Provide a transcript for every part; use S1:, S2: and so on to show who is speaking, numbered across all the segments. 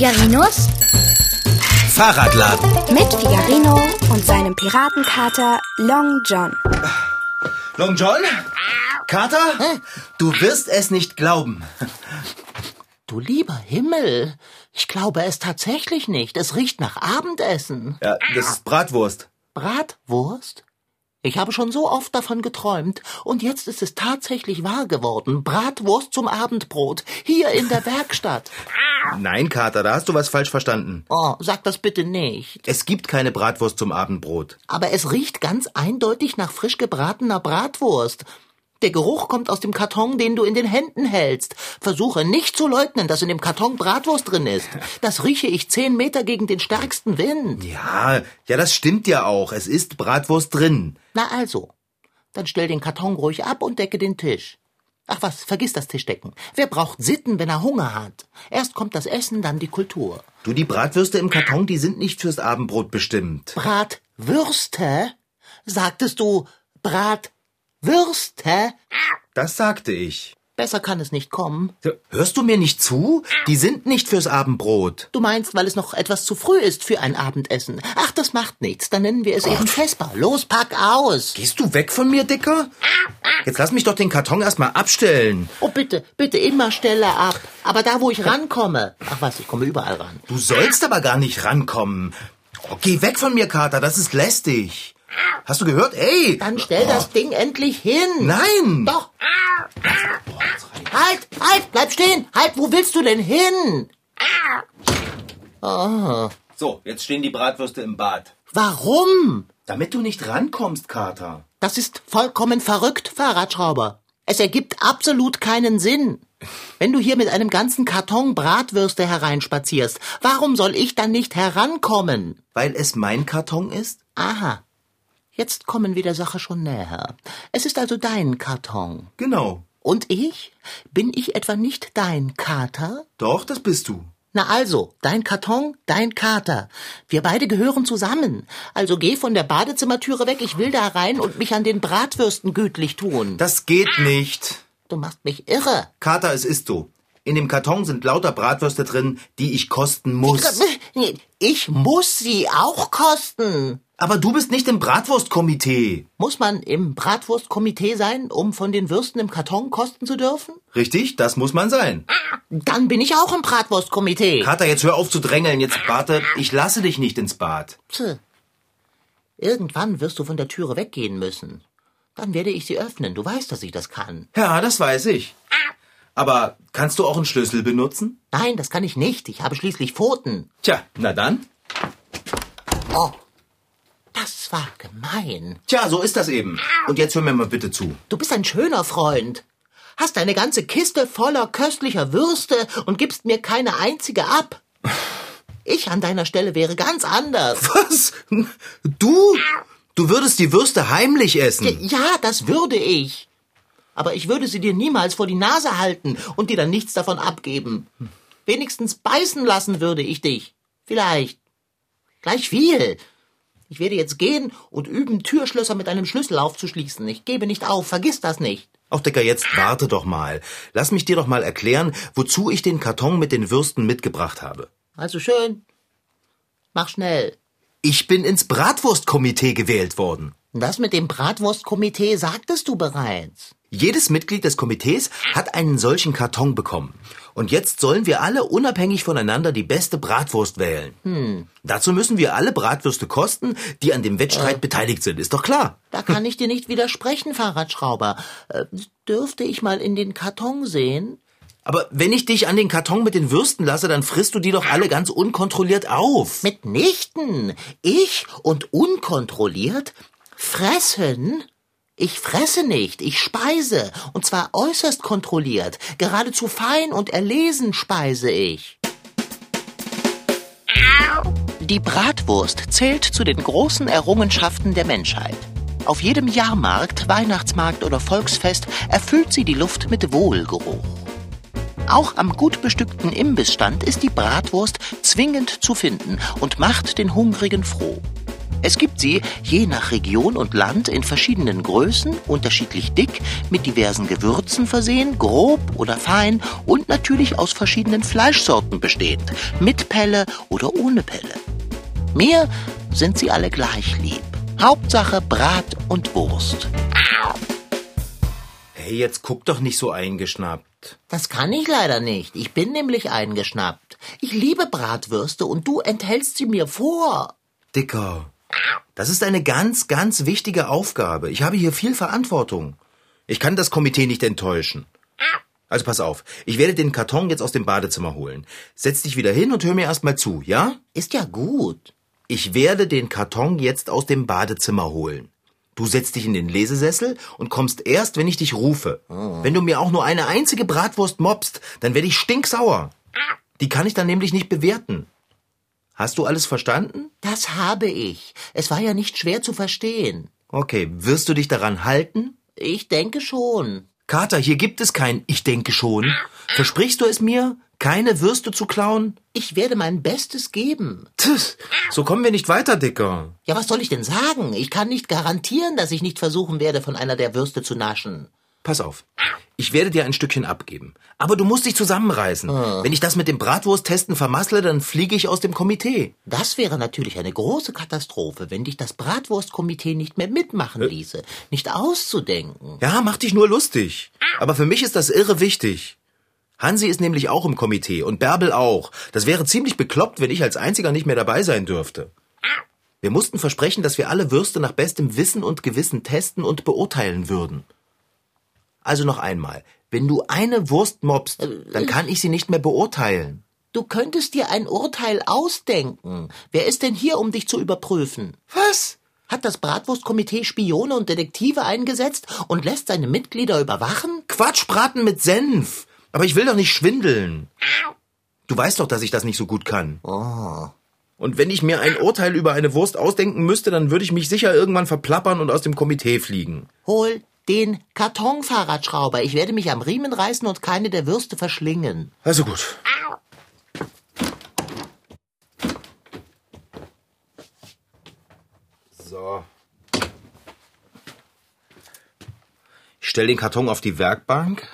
S1: Figarinos
S2: Fahrradladen.
S1: mit Figarino und seinem Piratenkater Long John.
S2: Long John? Kater? Du wirst es nicht glauben.
S3: Du lieber Himmel, ich glaube es tatsächlich nicht. Es riecht nach Abendessen.
S2: Ja, das ist Bratwurst.
S3: Bratwurst? Ich habe schon so oft davon geträumt und jetzt ist es tatsächlich wahr geworden. Bratwurst zum Abendbrot, hier in der Werkstatt.
S2: Nein, Kater, da hast du was falsch verstanden.
S3: Oh, sag das bitte nicht.
S2: Es gibt keine Bratwurst zum Abendbrot.
S3: Aber es riecht ganz eindeutig nach frisch gebratener Bratwurst. Der Geruch kommt aus dem Karton, den du in den Händen hältst. Versuche nicht zu leugnen, dass in dem Karton Bratwurst drin ist. Das rieche ich zehn Meter gegen den stärksten Wind.
S2: Ja, ja, das stimmt ja auch. Es ist Bratwurst drin.
S3: Na also, dann stell den Karton ruhig ab und decke den Tisch. Ach was, vergiss das Tischdecken. Wer braucht Sitten, wenn er Hunger hat? Erst kommt das Essen, dann die Kultur.
S2: Du, die Bratwürste im Karton, die sind nicht fürs Abendbrot bestimmt.
S3: Bratwürste? Sagtest du Bratwürste?
S2: Das sagte ich.
S3: Besser kann es nicht kommen.
S2: Hörst du mir nicht zu? Die sind nicht fürs Abendbrot.
S3: Du meinst, weil es noch etwas zu früh ist für ein Abendessen. Ach, das macht nichts. Dann nennen wir es eben Vesper. Los, pack aus.
S2: Gehst du weg von mir, Dicker? Jetzt lass mich doch den Karton erstmal abstellen.
S3: Oh, bitte, bitte immer Stelle ab. Aber da, wo ich rankomme. Ach was, ich komme überall ran.
S2: Du sollst aber gar nicht rankommen. Oh, geh weg von mir, Kater, das ist lästig. Hast du gehört? Ey!
S3: Dann stell das Ding endlich hin.
S2: Nein!
S3: Doch. Halt, halt, bleib stehen. Halt, wo willst du denn hin?
S2: So, jetzt stehen die Bratwürste im Bad.
S3: Warum?
S2: Damit du nicht rankommst, Kater.
S3: Das ist vollkommen verrückt, Fahrradschrauber. Es ergibt absolut keinen Sinn. Wenn du hier mit einem ganzen Karton Bratwürste hereinspazierst, warum soll ich dann nicht herankommen?
S2: Weil es mein Karton ist?
S3: Aha. Jetzt kommen wir der Sache schon näher. Es ist also dein Karton.
S2: Genau.
S3: Und ich? Bin ich etwa nicht dein Kater?
S2: Doch, das bist du.
S3: Na also, dein Karton, dein Kater. Wir beide gehören zusammen. Also geh von der Badezimmertüre weg, ich will da rein und mich an den Bratwürsten gütlich tun.
S2: Das geht nicht.
S3: Du machst mich irre.
S2: Kater, es ist so. In dem Karton sind lauter Bratwürste drin, die ich kosten muss.
S3: Ich muss sie auch kosten.
S2: Aber du bist nicht im Bratwurstkomitee.
S3: Muss man im Bratwurstkomitee sein, um von den Würsten im Karton kosten zu dürfen?
S2: Richtig? Das muss man sein.
S3: Dann bin ich auch im Bratwurstkomitee.
S2: Kater, jetzt hör auf zu drängeln. Jetzt warte, ich lasse dich nicht ins Bad.
S3: Tch. Irgendwann wirst du von der Türe weggehen müssen. Dann werde ich sie öffnen. Du weißt, dass ich das kann.
S2: Ja, das weiß ich. Aber kannst du auch einen Schlüssel benutzen?
S3: Nein, das kann ich nicht. Ich habe schließlich Pfoten.
S2: Tja, na dann.
S3: Oh, das war gemein.
S2: Tja, so ist das eben. Und jetzt hör mir mal bitte zu.
S3: Du bist ein schöner Freund. Hast eine ganze Kiste voller köstlicher Würste und gibst mir keine einzige ab. Ich an deiner Stelle wäre ganz anders.
S2: Was? Du? Du würdest die Würste heimlich essen.
S3: Ja, das würde ich. Aber ich würde sie dir niemals vor die Nase halten und dir dann nichts davon abgeben. Wenigstens beißen lassen würde ich dich. Vielleicht. Gleich viel. Ich werde jetzt gehen und üben, Türschlösser mit einem Schlüssel aufzuschließen. Ich gebe nicht auf, vergiss das nicht.
S2: Auch Dicker, jetzt warte doch mal. Lass mich dir doch mal erklären, wozu ich den Karton mit den Würsten mitgebracht habe.
S3: Also schön. Mach schnell.
S2: Ich bin ins Bratwurstkomitee gewählt worden.
S3: Das mit dem Bratwurstkomitee sagtest du bereits.
S2: Jedes Mitglied des Komitees hat einen solchen Karton bekommen. Und jetzt sollen wir alle unabhängig voneinander die beste Bratwurst wählen. Dazu müssen wir alle Bratwürste kosten, die an dem Wettstreit beteiligt sind. Ist doch klar.
S3: Da kann ich dir nicht widersprechen, Fahrradschrauber. Äh, dürfte ich mal in den Karton sehen?
S2: Aber wenn ich dich an den Karton mit den Würsten lasse, dann frisst du die doch alle ganz unkontrolliert auf.
S3: Mitnichten. Ich und unkontrolliert fressen? Ich fresse nicht, ich speise, und zwar äußerst kontrolliert, geradezu fein und erlesen speise ich. Die Bratwurst zählt zu den großen Errungenschaften der Menschheit. Auf jedem Jahrmarkt, Weihnachtsmarkt oder Volksfest erfüllt sie die Luft mit Wohlgeruch. Auch am gut bestückten Imbissstand ist die Bratwurst zwingend zu finden und macht den Hungrigen froh. Es gibt sie je nach Region und Land in verschiedenen Größen, unterschiedlich dick, mit diversen Gewürzen versehen, grob oder fein und natürlich aus verschiedenen Fleischsorten bestehend, mit Pelle oder ohne Pelle. Mir sind sie alle gleich lieb. Hauptsache Brat und Wurst.
S2: Hey, jetzt guck doch nicht so eingeschnappt.
S3: Das kann ich leider nicht. Ich bin nämlich eingeschnappt. Ich liebe Bratwürste und du enthältst sie mir vor.
S2: Dicker, das ist eine ganz, ganz wichtige Aufgabe. Ich habe hier viel Verantwortung. Ich kann das Komitee nicht enttäuschen. Also pass auf, ich werde den Karton jetzt aus dem Badezimmer holen. Setz dich wieder hin und hör mir erst mal zu, ja?
S3: Ist ja gut.
S2: Ich werde den Karton jetzt aus dem Badezimmer holen. Du setzt dich in den Lesesessel und kommst erst, wenn ich dich rufe. Wenn du mir auch nur eine einzige Bratwurst mobst, dann werde ich stinksauer. Die kann ich dann nämlich nicht bewerten. Hast du alles verstanden?
S3: Das habe ich. Es war ja nicht schwer zu verstehen.
S2: Okay, wirst du dich daran halten?
S3: Ich denke schon.
S2: Kater, hier gibt es kein Ich denke schon. Versprichst du es mir, keine Würste zu klauen?
S3: Ich werde mein Bestes geben.
S2: Tch, so kommen wir nicht weiter, Dicker.
S3: Ja, was soll ich denn sagen? Ich kann nicht garantieren, dass ich nicht versuchen werde, von einer der Würste zu naschen.
S2: Pass auf. Ich werde dir ein Stückchen abgeben. Aber du musst dich zusammenreißen. Wenn ich das mit dem Bratwursttesten vermassle, dann fliege ich aus dem Komitee.
S3: Das wäre natürlich eine große Katastrophe, wenn dich das Bratwurstkomitee nicht mehr mitmachen ließe. Nicht auszudenken.
S2: Ja, mach dich nur lustig. Aber für mich ist das irre wichtig. Hansi ist nämlich auch im Komitee und Bärbel auch. Das wäre ziemlich bekloppt, wenn ich als einziger nicht mehr dabei sein dürfte. Wir mussten versprechen, dass wir alle Würste nach bestem Wissen und Gewissen testen und beurteilen würden. Also noch einmal. Wenn du eine Wurst mobst, dann kann ich sie nicht mehr beurteilen.
S3: Du könntest dir ein Urteil ausdenken. Wer ist denn hier, um dich zu überprüfen?
S2: Was?
S3: Hat das Bratwurstkomitee Spione und Detektive eingesetzt und lässt seine Mitglieder überwachen?
S2: Quatschbraten mit Senf. Aber ich will doch nicht schwindeln. Du weißt doch, dass ich das nicht so gut kann. Und wenn ich mir ein Urteil über eine Wurst ausdenken müsste, dann würde ich mich sicher irgendwann verplappern und aus dem Komitee fliegen.
S3: Hol den Kartonfahrradschrauber. Ich werde mich am Riemen reißen und keine der Würste verschlingen.
S2: Also gut. So. Ich stell den Karton auf die Werkbank.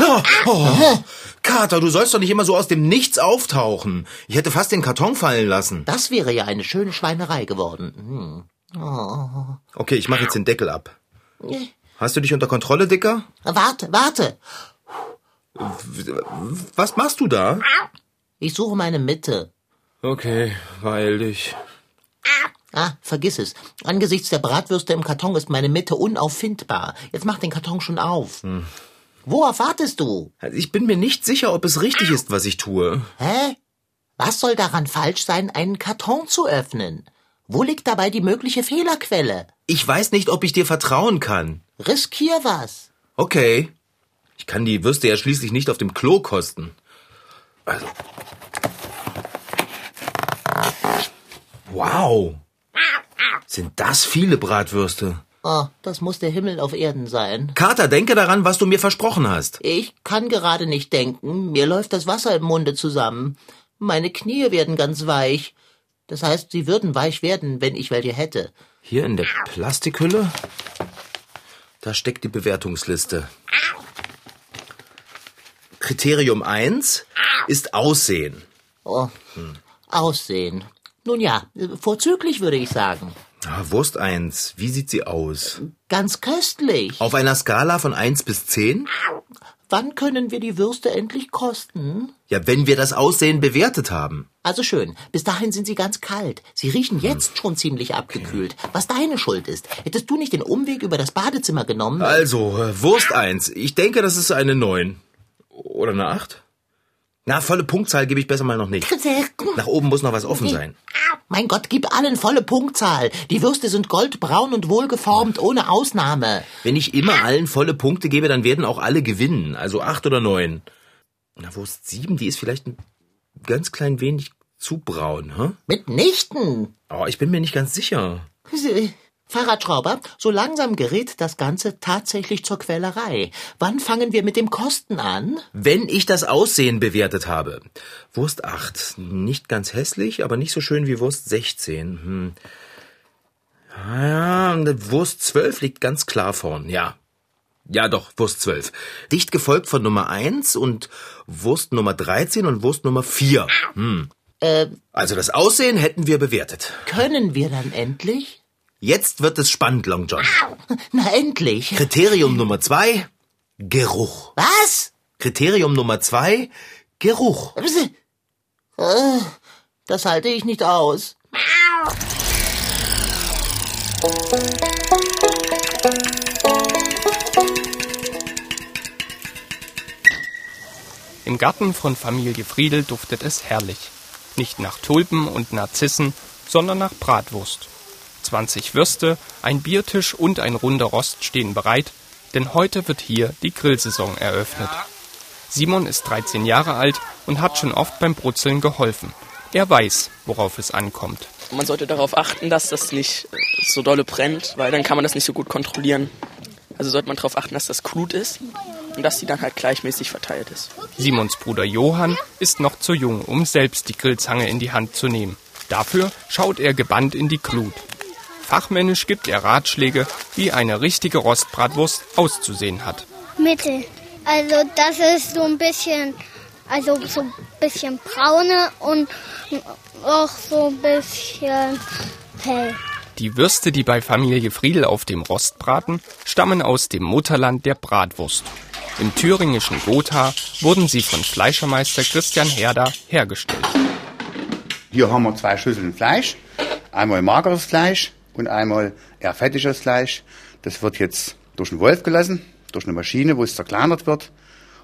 S2: Oh, oh. Kater, du sollst doch nicht immer so aus dem Nichts auftauchen. Ich hätte fast den Karton fallen lassen.
S3: Das wäre ja eine schöne Schweinerei geworden. Hm.
S2: Okay, ich mache jetzt den Deckel ab. Hast du dich unter Kontrolle, Dicker?
S3: Warte, warte.
S2: Was machst du da?
S3: Ich suche meine Mitte.
S2: Okay, weil dich.
S3: Ah, vergiss es. Angesichts der Bratwürste im Karton ist meine Mitte unauffindbar. Jetzt mach den Karton schon auf. Worauf wartest du?
S2: Ich bin mir nicht sicher, ob es richtig ist, was ich tue.
S3: Hä? Was soll daran falsch sein, einen Karton zu öffnen? Wo liegt dabei die mögliche Fehlerquelle?
S2: Ich weiß nicht, ob ich dir vertrauen kann.
S3: Riskier was.
S2: Okay. Ich kann die Würste ja schließlich nicht auf dem Klo kosten. Also. Wow. Sind das viele Bratwürste?
S3: Oh, das muss der Himmel auf Erden sein.
S2: Kater, denke daran, was du mir versprochen hast.
S3: Ich kann gerade nicht denken. Mir läuft das Wasser im Munde zusammen. Meine Knie werden ganz weich. Das heißt, sie würden weich werden, wenn ich welche hätte.
S2: Hier in der Plastikhülle? Da steckt die Bewertungsliste. Kriterium 1 ist Aussehen.
S3: Oh, Aussehen. Nun ja, vorzüglich würde ich sagen.
S2: Ah, Wurst 1, wie sieht sie aus?
S3: Ganz köstlich.
S2: Auf einer Skala von 1 bis 10?
S3: Wann können wir die Würste endlich kosten?
S2: Ja, wenn wir das Aussehen bewertet haben.
S3: Also schön, bis dahin sind sie ganz kalt. Sie riechen jetzt schon ziemlich abgekühlt. Was deine Schuld ist. Hättest du nicht den Umweg über das Badezimmer genommen?
S2: Also, äh, Wurst 1. Ich denke, das ist eine 9. Oder eine 8? Na, volle Punktzahl gebe ich besser mal noch nicht. Nach oben muss noch was offen sein.
S3: Mein Gott, gib allen volle Punktzahl. Die Würste sind goldbraun und wohlgeformt, ohne Ausnahme.
S2: Wenn ich immer allen volle Punkte gebe, dann werden auch alle gewinnen. Also 8 oder 9. Na, Wurst 7, die ist vielleicht ein ganz klein wenig zu braun, hä?
S3: Mitnichten.
S2: Oh, ich bin mir nicht ganz sicher.
S3: Fahrradschrauber, so langsam gerät das Ganze tatsächlich zur Quälerei. Wann fangen wir mit dem Kosten an?
S2: Wenn ich das Aussehen bewertet habe. Wurst 8. Nicht ganz hässlich, aber nicht so schön wie Wurst 16. Hm. Ja, Wurst 12 liegt ganz klar vorn, ja. Ja, doch, Wurst 12. Dicht gefolgt von Nummer 1 und Wurst Nummer 13 und Wurst Nummer 4. Hm.
S3: Äh,
S2: Also das Aussehen hätten wir bewertet.
S3: können wir dann endlich?
S2: Jetzt wird es spannend, Long John.
S3: Na endlich.
S2: Kriterium Nummer 2, Geruch.
S3: Was?
S2: Kriterium Nummer 2, Geruch.
S3: Äh, Das halte ich nicht aus.
S4: Im Garten von Familie Friedel duftet es herrlich. Nicht nach Tulpen und Narzissen, sondern nach Bratwurst. 20 Würste, ein Biertisch und ein runder Rost stehen bereit, denn heute wird hier die Grillsaison eröffnet. Simon ist 13 Jahre alt und hat schon oft beim Brutzeln geholfen. Er weiß, worauf es ankommt.
S5: Man sollte darauf achten, dass das nicht so dolle brennt, weil dann kann man das nicht so gut kontrollieren. Also sollte man darauf achten, dass das Glut ist und dass die dann halt gleichmäßig verteilt ist.
S4: Simons Bruder Johann ist noch zu jung, um selbst die Grillzange in die Hand zu nehmen. Dafür schaut er gebannt in die Glut. Fachmännisch gibt er Ratschläge, wie eine richtige Rostbratwurst auszusehen hat.
S6: Mittel. Also das ist so ein bisschen, also so ein bisschen braune und auch so ein bisschen hell.
S4: Die Würste, die bei Familie Friedel auf dem Rost braten, stammen aus dem Mutterland der Bratwurst. Im thüringischen Gotha wurden sie von Fleischermeister Christian Herder hergestellt.
S7: Hier haben wir zwei Schüsseln Fleisch. Einmal mageres Fleisch und einmal eher fettiges Fleisch. Das wird jetzt durch einen Wolf gelassen, durch eine Maschine, wo es zerkleinert wird.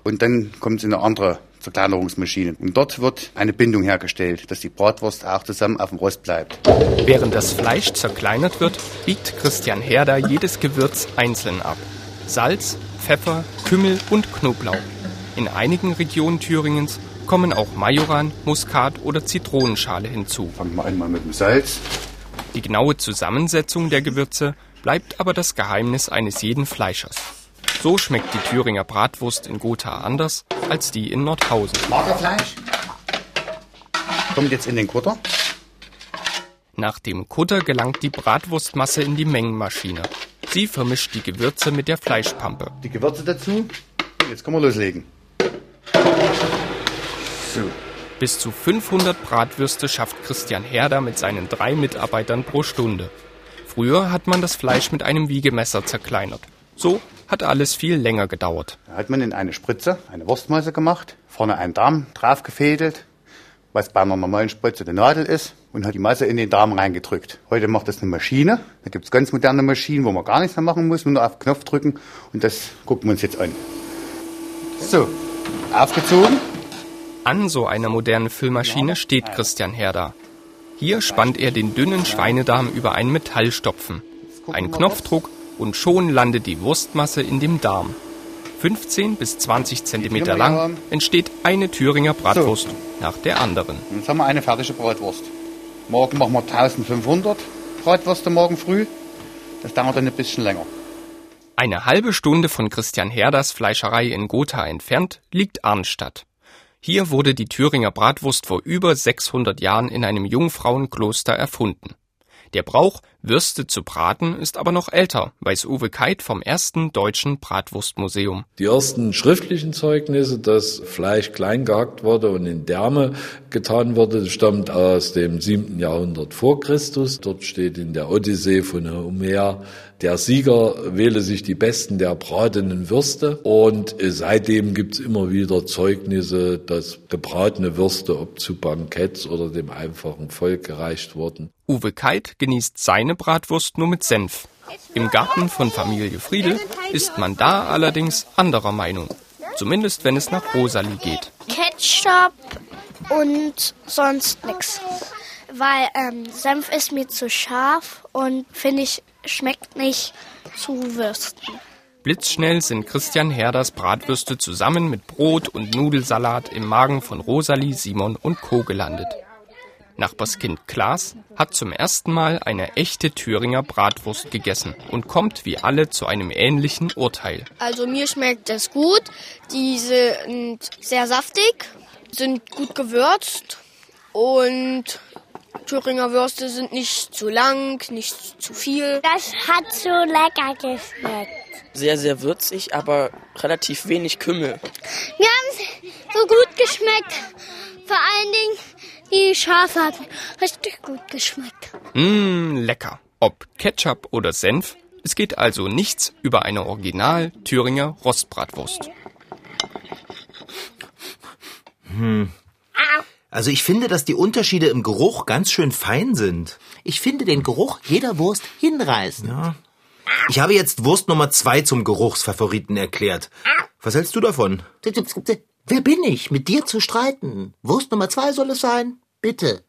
S7: Und dann kommt es in eine andere Zerkleinerungsmaschine. Und dort wird eine Bindung hergestellt, dass die Bratwurst auch zusammen auf dem Rost bleibt.
S4: Während das Fleisch zerkleinert wird, biegt Christian Herder jedes Gewürz einzeln ab. Salz, Pfeffer, Kümmel und Knoblauch. In einigen Regionen Thüringens kommen auch Majoran, Muskat oder Zitronenschale hinzu.
S7: Fangen wir einmal mit dem Salz.
S4: Die genaue Zusammensetzung der Gewürze bleibt aber das Geheimnis eines jeden Fleischers. So schmeckt die Thüringer Bratwurst in Gotha anders als die in Nordhausen.
S7: Magerfleisch. Kommt jetzt in den Kutter.
S4: Nach dem Kutter gelangt die Bratwurstmasse in die Mengenmaschine. Sie vermischt die Gewürze mit der Fleischpampe.
S7: Die Gewürze dazu. Jetzt können wir loslegen. So.
S4: Bis zu 500 Bratwürste schafft Christian Herder mit seinen drei Mitarbeitern pro Stunde. Früher hat man das Fleisch mit einem Wiegemesser zerkleinert. So hat alles viel länger gedauert.
S7: Da hat man in eine Spritze eine Wurstmasse gemacht, vorne einen Darm drauf gefädelt, was bei einer normalen Spritze die Nadel ist, und hat die Masse in den Darm reingedrückt. Heute macht das eine Maschine. Da gibt's ganz moderne Maschinen, wo man gar nichts mehr machen muss, nur auf den Knopf drücken. Und das gucken wir uns jetzt an. So, aufgezogen.
S4: An so einer modernen Füllmaschine steht Christian Herder. Hier spannt er den dünnen Schweinedarm über einen Metallstopfen. Ein Knopfdruck und schon landet die Wurstmasse in dem Darm. 15 bis 20 Zentimeter lang entsteht eine Thüringer Bratwurst nach der anderen.
S7: Jetzt haben wir eine fertige Bratwurst. Morgen machen wir 1500 Bratwürste morgen früh. Das dauert dann ein bisschen länger.
S4: Eine halbe Stunde von Christian Herders Fleischerei in Gotha entfernt liegt Arnstadt. Hier wurde die Thüringer Bratwurst vor über 600 Jahren in einem Jungfrauenkloster erfunden. Der Brauch, Würste zu braten, ist aber noch älter, weiß Uwe Keit vom ersten deutschen Bratwurstmuseum.
S8: Die ersten schriftlichen Zeugnisse, dass Fleisch klein gehackt wurde und in Därme getan wurde, stammt aus dem siebten Jahrhundert vor Christus. Dort steht in der Odyssee von Homer, der Sieger wähle sich die besten der bratenen Würste. Und seitdem gibt's immer wieder Zeugnisse, dass gebratene Würste, ob zu Banketts oder dem einfachen Volk gereicht wurden.
S4: Uwe Keit genießt seine Bratwurst nur mit Senf. Im Garten von Familie Friedel ist man da allerdings anderer Meinung. Zumindest wenn es nach Rosalie geht.
S6: Ketchup und sonst nichts. Weil ähm, Senf ist mir zu scharf und finde ich, schmeckt nicht zu Würsten.
S4: Blitzschnell sind Christian Herders Bratwürste zusammen mit Brot und Nudelsalat im Magen von Rosalie, Simon und Co. gelandet. Nachbarskind Klaas hat zum ersten Mal eine echte Thüringer Bratwurst gegessen und kommt wie alle zu einem ähnlichen Urteil.
S9: Also mir schmeckt es gut. Die sind sehr saftig, sind gut gewürzt und Thüringer Würste sind nicht zu lang, nicht zu viel.
S6: Das hat so lecker geschmeckt.
S5: Sehr, sehr würzig, aber relativ wenig Kümmel.
S6: Mir haben so gut geschmeckt. Vor allen Dingen die Schafe hat richtig gut geschmeckt.
S4: Mmm, lecker. Ob Ketchup oder Senf, es geht also nichts über eine Original Thüringer Rostbratwurst.
S2: Also ich finde, dass die Unterschiede im Geruch ganz schön fein sind.
S3: Ich finde den Geruch jeder Wurst hinreißend.
S2: Ich habe jetzt Wurst Nummer zwei zum Geruchsfavoriten erklärt. Was hältst du davon?
S3: Wer bin ich, mit dir zu streiten? Wurst Nummer zwei soll es sein? Bitte.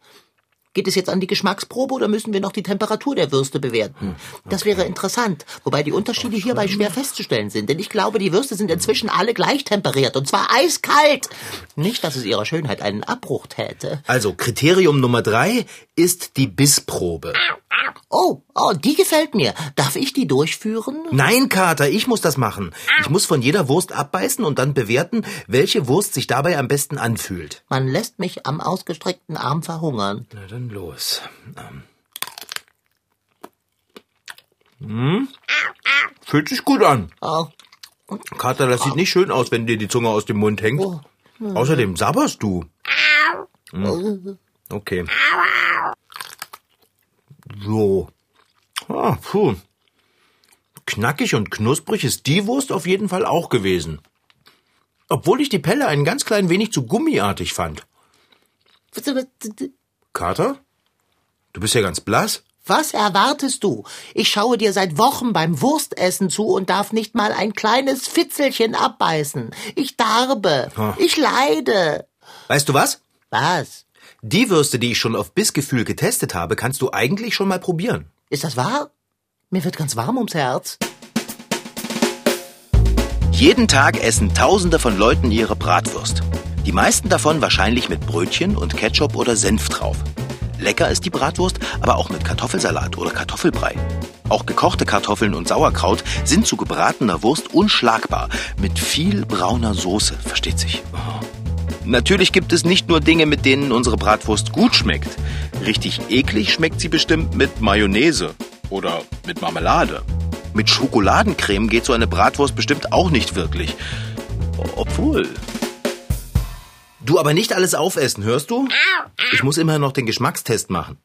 S3: Geht es jetzt an die Geschmacksprobe oder müssen wir noch die Temperatur der Würste bewerten? Das wäre interessant, wobei die Unterschiede hierbei schwer festzustellen sind, denn ich glaube, die Würste sind inzwischen alle gleich temperiert und zwar eiskalt. Nicht, dass es ihrer Schönheit einen Abbruch täte.
S2: Also, Kriterium Nummer drei ist die Bissprobe.
S3: Oh, oh, die gefällt mir. Darf ich die durchführen?
S2: Nein, Kater, ich muss das machen. Ich muss von jeder Wurst abbeißen und dann bewerten, welche Wurst sich dabei am besten anfühlt.
S3: Man lässt mich am ausgestreckten Arm verhungern.
S2: Na dann los. Ähm. Hm? Fühlt sich gut an.
S3: Oh,
S2: Kater, das sieht nicht schön aus, wenn dir die Zunge aus dem Mund hängt. Außerdem sabberst du. Hm. Okay. So. Ah, puh. Knackig und knusprig ist die Wurst auf jeden Fall auch gewesen. Obwohl ich die Pelle ein ganz klein wenig zu gummiartig fand. Kater? Du bist ja ganz blass.
S3: Was erwartest du? Ich schaue dir seit Wochen beim Wurstessen zu und darf nicht mal ein kleines Fitzelchen abbeißen. Ich darbe. Ich leide.
S2: Weißt du was?
S3: Was?
S2: Die Würste, die ich schon auf Bissgefühl getestet habe, kannst du eigentlich schon mal probieren.
S3: Ist das wahr? Mir wird ganz warm ums Herz.
S2: Jeden Tag essen Tausende von Leuten ihre Bratwurst. Die meisten davon wahrscheinlich mit Brötchen und Ketchup oder Senf drauf. Lecker ist die Bratwurst, aber auch mit Kartoffelsalat oder Kartoffelbrei. Auch gekochte Kartoffeln und Sauerkraut sind zu gebratener Wurst unschlagbar. Mit viel brauner Soße, versteht sich. Natürlich gibt es nicht nur Dinge, mit denen unsere Bratwurst gut schmeckt. Richtig eklig schmeckt sie bestimmt mit Mayonnaise oder mit Marmelade. Mit Schokoladencreme geht so eine Bratwurst bestimmt auch nicht wirklich. Obwohl. Du aber nicht alles aufessen, hörst du? Ich muss immer noch den Geschmackstest machen.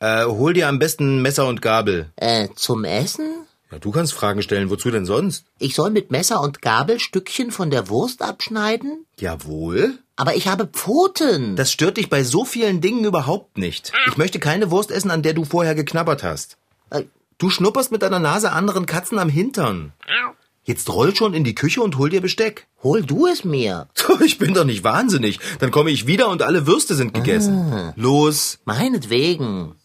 S2: Äh, hol dir am besten Messer und Gabel.
S3: Äh, zum Essen?
S2: Ja, du kannst Fragen stellen, wozu denn sonst?
S3: Ich soll mit Messer und Gabel Stückchen von der Wurst abschneiden?
S2: Jawohl.
S3: Aber ich habe Pfoten.
S2: Das stört dich bei so vielen Dingen überhaupt nicht. Ich möchte keine Wurst essen, an der du vorher geknabbert hast.
S3: Äh,
S2: Du schnupperst mit deiner Nase anderen Katzen am Hintern. Jetzt roll schon in die Küche und hol dir Besteck.
S3: hol du es mir.
S2: Ich bin doch nicht wahnsinnig. Dann komme ich wieder und alle Würste sind gegessen. Los.
S3: Meinetwegen.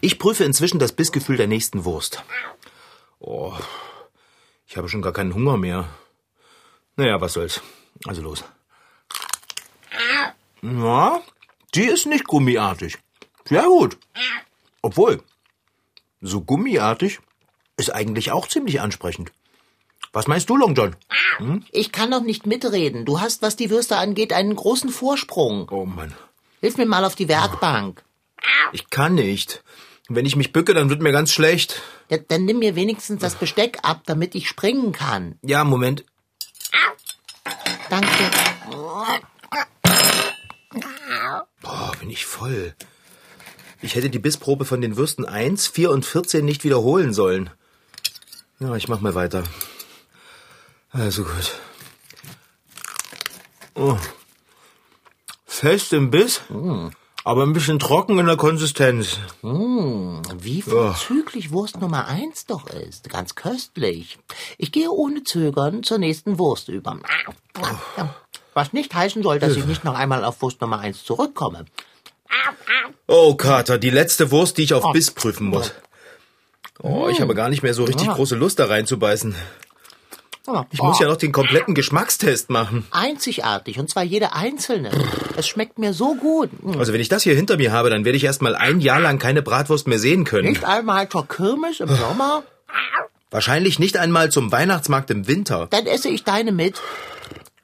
S2: Ich prüfe inzwischen das Bissgefühl der nächsten Wurst. Oh, ich habe schon gar keinen Hunger mehr. Naja, was soll's. Also los. Na, die ist nicht gummiartig. Sehr gut. Obwohl, so gummiartig ist eigentlich auch ziemlich ansprechend. Was meinst du, Long John?
S3: Ich kann doch nicht mitreden. Du hast, was die Würste angeht, einen großen Vorsprung.
S2: Oh Mann,
S3: Hilf mir mal auf die Werkbank.
S2: ich kann nicht. Wenn ich mich bücke, dann wird mir ganz schlecht.
S3: Ja, dann nimm mir wenigstens das Besteck ab, damit ich springen kann.
S2: Ja, Moment.
S3: Danke.
S2: Boah, bin ich voll. Ich hätte die Bissprobe von den Würsten 1, 4 und 14 nicht wiederholen sollen. Ja, ich mach mal weiter. Also gut. Oh. Fest im Biss, aber ein bisschen trocken in der Konsistenz.
S3: Wie vorzüglich Wurst Nummer eins doch ist. Ganz köstlich. Ich gehe ohne Zögern zur nächsten Wurst über. Was nicht heißen soll, dass ich nicht noch einmal auf Wurst Nummer eins zurückkomme.
S2: Oh, Kater, die letzte Wurst, die ich auf Biss prüfen muss. Oh, ich habe gar nicht mehr so richtig große Lust da reinzubeißen. Ich muss ja noch den kompletten Geschmackstest machen.
S3: Einzigartig, und zwar jede einzelne. Es schmeckt mir so gut.
S2: Also wenn ich das hier hinter mir habe, dann werde ich erst mal ein Jahr lang keine Bratwurst mehr sehen können.
S3: Nicht einmal zur Kirmes im Sommer?
S2: Wahrscheinlich nicht einmal zum Weihnachtsmarkt im Winter.
S3: Dann esse ich deine mit.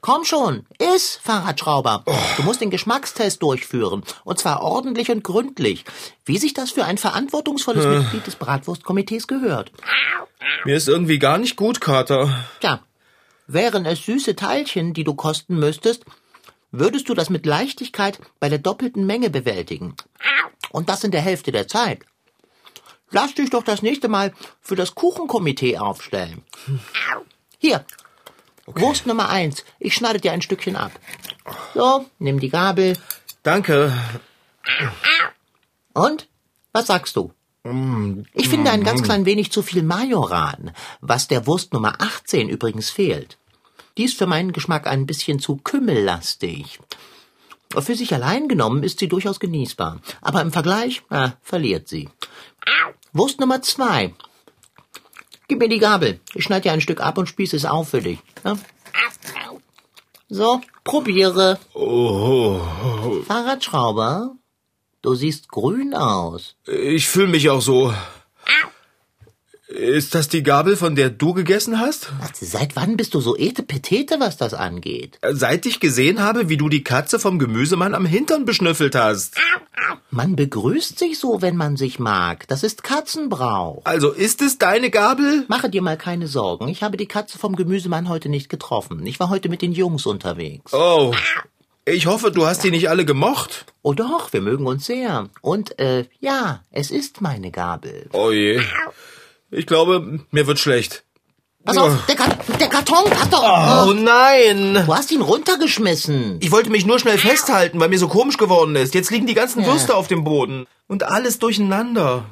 S3: Komm schon, iss, Fahrradschrauber. Du musst den Geschmackstest durchführen. Und zwar ordentlich und gründlich. Wie sich das für ein verantwortungsvolles Mitglied des Bratwurstkomitees gehört.
S2: Mir ist irgendwie gar nicht gut, Kater.
S3: Tja, wären es süße Teilchen, die du kosten müsstest, würdest du das mit Leichtigkeit bei der doppelten Menge bewältigen. Und das in der Hälfte der Zeit. Lass dich doch das nächste Mal für das Kuchenkomitee aufstellen. Hier, Wurst Nummer eins. Ich schneide dir ein Stückchen ab. So, nimm die Gabel.
S2: Danke.
S3: Und? Was sagst du? Ich finde ein ganz klein wenig zu viel Majoran, was der Wurst Nummer 18 übrigens fehlt. Die ist für meinen Geschmack ein bisschen zu kümmellastig. Für sich allein genommen ist sie durchaus genießbar, aber im Vergleich ah, verliert sie. Wurst Nummer zwei. Gib mir die Gabel. Ich schneide dir ein Stück ab und spieße es auf für dich. Ja? So, probiere.
S2: Oh,
S3: Fahrradschrauber, du siehst grün aus.
S2: ich fühle mich auch so. Ist das die Gabel, von der du gegessen hast?
S3: Seit wann bist du so etepetete, was das angeht?
S2: Seit ich gesehen habe, wie du die Katze vom Gemüsemann am Hintern beschnüffelt hast.
S3: Man begrüßt sich so, wenn man sich mag. Das ist Katzenbrauch.
S2: Also ist es deine Gabel?
S3: Mache dir mal keine Sorgen. Ich habe die Katze vom Gemüsemann heute nicht getroffen. Ich war heute mit den Jungs unterwegs.
S2: Oh. Ich hoffe, du hast die nicht alle gemocht.
S3: Oh doch, wir mögen uns sehr. Und, äh, ja, es ist meine Gabel.
S2: Oh je. Ich glaube, mir wird schlecht.
S3: Pass auf, der, Ka der Karton passt doch.
S2: Oh nein!
S3: Du hast ihn runtergeschmissen.
S2: Ich wollte mich nur schnell festhalten, weil mir so komisch geworden ist. Jetzt liegen die ganzen Würste auf dem Boden. Und alles durcheinander.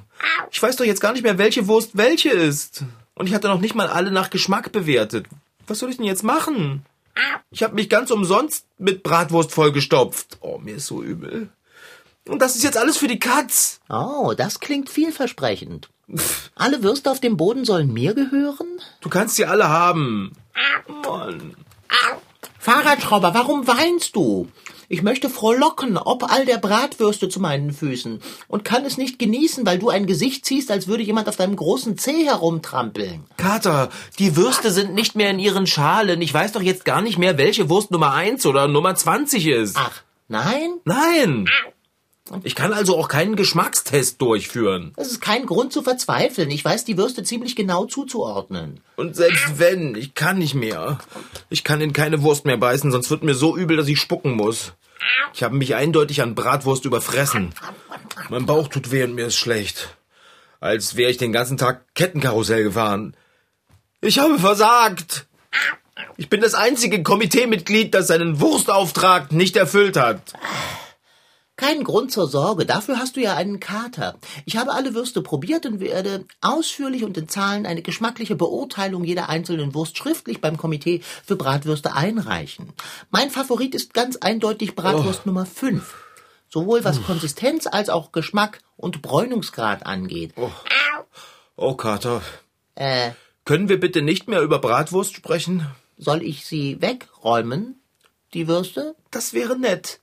S2: Ich weiß doch jetzt gar nicht mehr, welche Wurst welche ist. Und ich hatte noch nicht mal alle nach Geschmack bewertet. Was soll ich denn jetzt machen? Ich habe mich ganz umsonst mit Bratwurst vollgestopft. Oh, mir ist so übel. Und das ist jetzt alles für die Katz.
S3: Oh, das klingt vielversprechend. Alle Würste auf dem Boden sollen mir gehören?
S2: Du kannst sie alle haben. Mann.
S3: Fahrradschrauber, warum weinst du? Ich möchte frohlocken, ob all der Bratwürste zu meinen Füßen und kann es nicht genießen, weil du ein Gesicht ziehst, als würde jemand auf deinem großen Zeh herumtrampeln.
S2: Kater, die Würste sind nicht mehr in ihren Schalen. Ich weiß doch jetzt gar nicht mehr, welche Wurst Nummer 1 oder Nummer 20 ist.
S3: Ach, nein?
S2: Nein. Ich kann also auch keinen Geschmackstest durchführen.
S3: Das ist kein Grund zu verzweifeln. Ich weiß die Würste ziemlich genau zuzuordnen.
S2: Und selbst wenn, ich kann nicht mehr. Ich kann in keine Wurst mehr beißen, sonst wird mir so übel, dass ich spucken muss. Ich habe mich eindeutig an Bratwurst überfressen. Mein Bauch tut weh und mir ist schlecht. Als wäre ich den ganzen Tag Kettenkarussell gefahren. Ich habe versagt. Ich bin das einzige Komiteemitglied, das seinen Wurstauftrag nicht erfüllt hat.
S3: Kein Grund zur Sorge, dafür hast du ja einen Kater. Ich habe alle Würste probiert und werde ausführlich und in Zahlen eine geschmackliche Beurteilung jeder einzelnen Wurst schriftlich beim Komitee für Bratwürste einreichen. Mein Favorit ist ganz eindeutig Bratwurst Nummer 5. Sowohl was Konsistenz als auch Geschmack und Bräunungsgrad angeht.
S2: Oh, Kater.
S3: Äh,
S2: Können wir bitte nicht mehr über Bratwurst sprechen?
S3: soll ich sie wegräumen, die Würste?
S2: Das wäre nett.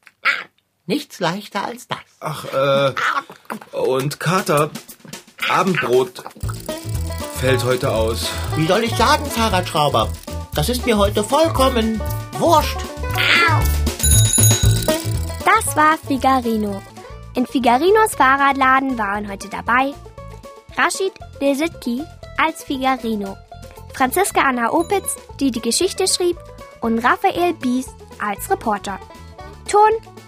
S3: Nichts leichter als das.
S2: Ach, äh. Und Kater, Abendbrot fällt heute aus.
S3: Wie soll ich sagen, Fahrradschrauber? Das ist mir heute vollkommen wurscht.
S6: Das war Figarino. In Figarinos Fahrradladen waren heute dabei Rashid Desitki als Figarino, Franziska Anna Opitz, die die Geschichte schrieb, und Raphael Bies als Reporter. Ton